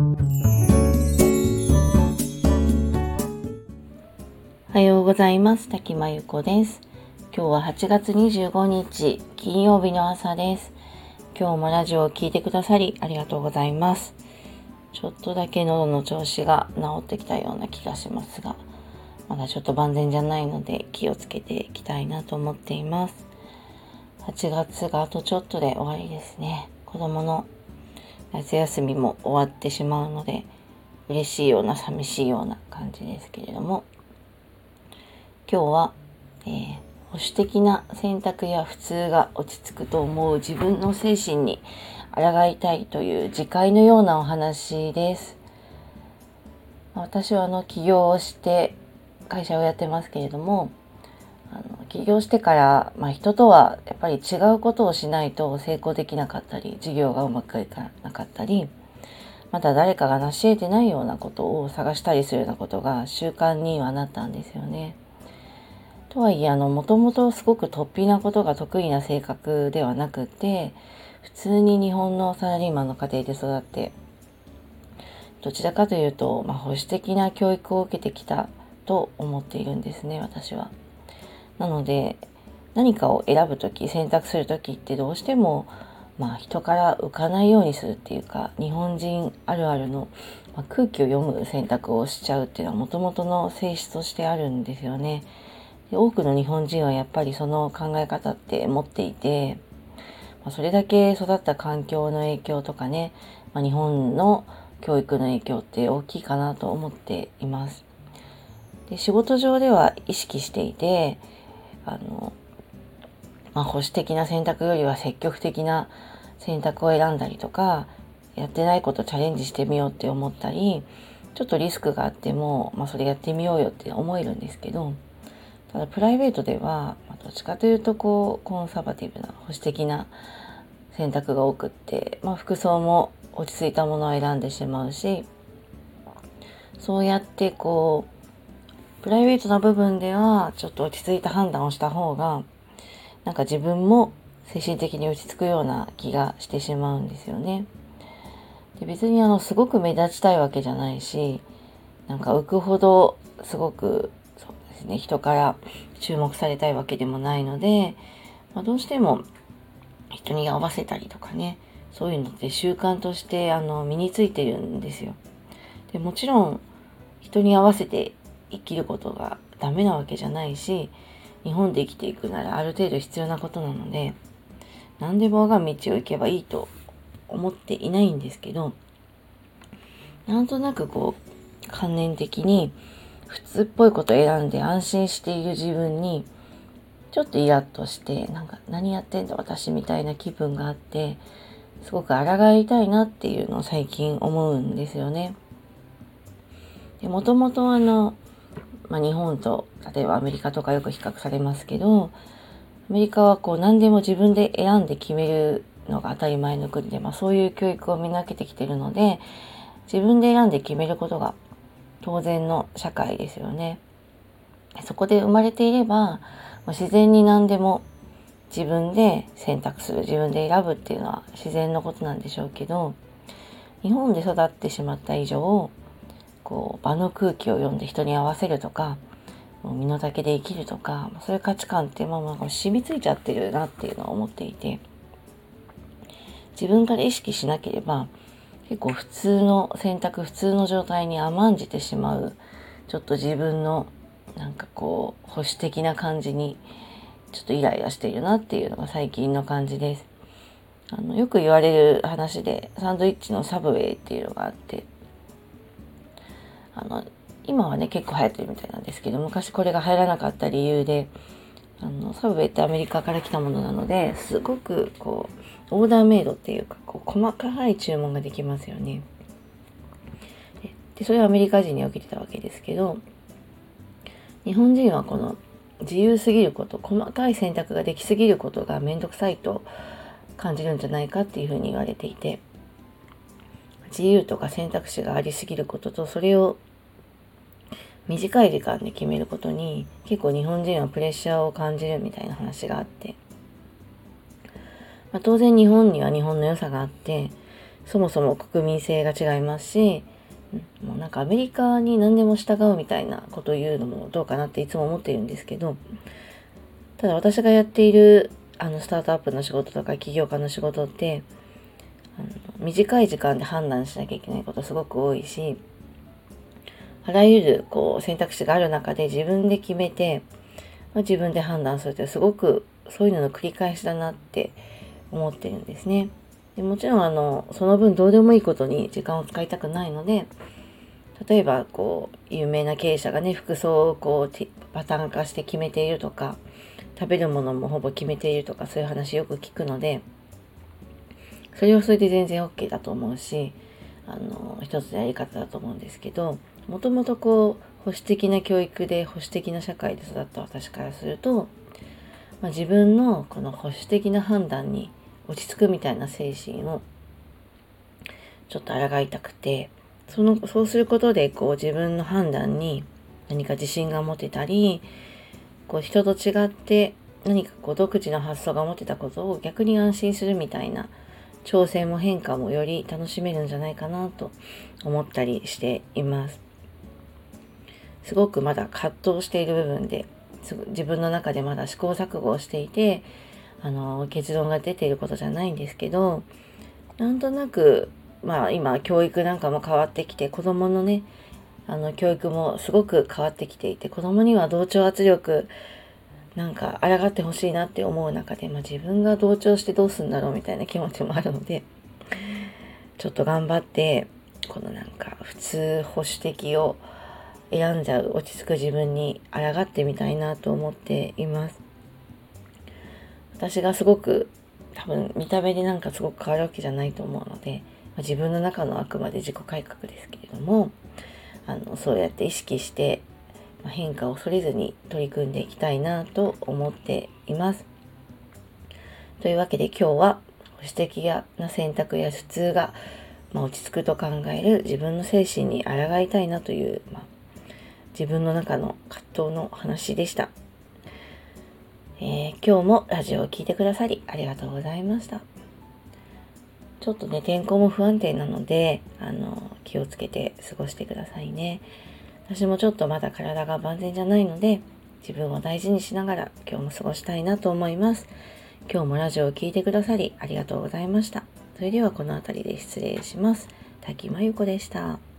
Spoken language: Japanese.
おはようございます。滝真由子です。今日は8月25日金曜日の朝です。今日もラジオを聴いてくださりありがとうございます。ちょっとだけ喉の調子が治ってきたような気がしますがまだちょっと万全じゃないので気をつけていきたいなと思っています。8月があとちょっとで終わりですね。子供の夏休みも終わってしまうので嬉しいような寂しいような感じですけれども今日は、えー、保守的な選択や普通が落ち着くと思う自分の精神に抗いたいという自戒のようなお話です。私はあの起業をして会社をやってますけれどもあの起業してから、まあ、人とはやっぱり違うことをしないと成功できなかったり事業がうまくいかなかったりまた誰かが成し得てないようなことを探したりするようなことが習慣にはなったんですよね。とはいえあのもともとすごく突飛なことが得意な性格ではなくて普通に日本のサラリーマンの家庭で育ってどちらかというと、まあ、保守的な教育を受けてきたと思っているんですね私は。なので何かを選ぶ時選択する時ってどうしてもまあ人から浮かないようにするっていうか日本人あるあるの、まあ、空気を読む選択をしちゃうっていうのはもともとの性質としてあるんですよね。で多くの日本人はやっぱりその考え方って持っていて、まあ、それだけ育った環境の影響とかね、まあ、日本の教育の影響って大きいかなと思っています。で仕事上では意識していてあの、まあ、保守的な選択よりは積極的な選択を選んだりとかやってないことチャレンジしてみようって思ったりちょっとリスクがあっても、まあ、それやってみようよって思えるんですけどただプライベートでは、ま、どっちかというとこうコンサバティブな保守的な選択が多くって、まあ、服装も落ち着いたものを選んでしまうしそうやってこうプライベートな部分ではちょっと落ち着いた判断をした方がなんか自分も精神的に落ち着くような気がしてしまうんですよね。で別にあのすごく目立ちたいわけじゃないしなんか浮くほどすごくそうですね人から注目されたいわけでもないので、まあ、どうしても人に合わせたりとかねそういうのって習慣としてあの身についてるんですよ。でもちろん人に合わせて生きることがダメなわけじゃないし日本で生きていくならある程度必要なことなので何でも我が道を行けばいいと思っていないんですけどなんとなくこう観念的に普通っぽいこと選んで安心している自分にちょっとイラッとしてなんか何やってんだ私みたいな気分があってすごく抗いたいなっていうのを最近思うんですよね。もともとあの、まあ、日本と例えばアメリカとかよく比較されますけどアメリカはこう何でも自分で選んで決めるのが当たり前の国で、まあ、そういう教育をみんな受けてきてるので自分で選んで決めることが当然の社会ですよね。そこで生まれていれば自然に何でも自分で選択する自分で選ぶっていうのは自然のことなんでしょうけど日本で育ってしまった以上こう場の空気を読んで人に合わせるとかもう身の丈で生きるとかそういう価値観ってまあまあ染みついちゃってるなっていうのを思っていて自分から意識しなければ結構普通の選択普通の状態に甘んじてしまうちょっと自分のなんかこう保守的な感じにちょっとイライラしているなっていうのが最近の感じです。あのよく言われる話でサンドイッチのサブウェイっていうのがあってあの今はね結構流行ってるみたいなんですけど昔これが入らなかった理由であのサブウェイってアメリカから来たものなのですごくこうオーダーメイドっていうかこう細かい注文ができますよね。でそれはアメリカ人に受けてたわけですけど日本人はこの自由すぎること細かい選択ができすぎることが面倒くさいと感じるんじゃないかっていうふうに言われていて自由とか選択肢がありすぎることとそれを短い時間で決めることに結構日本人はプレッシャーを感じるみたいな話があって、まあ、当然日本には日本の良さがあってそもそも国民性が違いますし、もうなんかアメリカに何でも従うみたいなことを言うのもどうかなっていつも思っているんですけど、ただ私がやっているあのスタートアップの仕事とか起業家の仕事ってあの短い時間で判断しなきゃいけないことすごく多いしあらゆるこう選択肢がある中で自分で決めて、まあ、自分で判断するってすごくそういうのの繰り返しだなって思ってるんですね。でもちろんあのその分どうでもいいことに時間を使いたくないので例えばこう有名な経営者がね服装をこうパターン化して決めているとか食べるものもほぼ決めているとかそういう話よく聞くのでそれはそれで全然 OK だと思うしあの一つのやり方だと思うんですけどもともとこう保守的な教育で保守的な社会で育った私からすると、まあ、自分のこの保守的な判断に落ち着くみたいな精神をちょっと抗いたくてそのそうすることでこう自分の判断に何か自信が持てたりこう人と違って何かこう独自の発想が持てたことを逆に安心するみたいな挑戦も変化もより楽しめるんじゃないかなと思ったりしています。すごくまだ葛藤している部分で自分の中でまだ試行錯誤をしていてあの結論が出ていることじゃないんですけどなんとなくまあ今教育なんかも変わってきて子供のねあの教育もすごく変わってきていて子供には同調圧力なんか抗ってほしいなって思う中で、まあ、自分が同調してどうするんだろうみたいな気持ちもあるのでちょっと頑張ってこのなんか普通保守的を選んじゃう落ち着く自分に抗ってみたいなと思っています私がすごく多分見た目でなんかすごく変わるわけじゃないと思うので、ま、自分の中のあくまで自己改革ですけれどもあのそうやって意識して変化を恐れずに取り組んでいきたいなと思っています。というわけで今日は保守的な選択や普通が、まあ、落ち着くと考える自分の精神に抗いたいなという、まあ、自分の中の葛藤の話でした、えー、今日もラジオを聴いてくださりありがとうございました。ちょっとね、天候も不安定なので、あの、気をつけて過ごしてくださいね。私もちょっとまだ体が万全じゃないので、自分を大事にしながら今日も過ごしたいなと思います。今日もラジオを聴いてくださりありがとうございました。それではこの辺りで失礼します。滝真由子でした。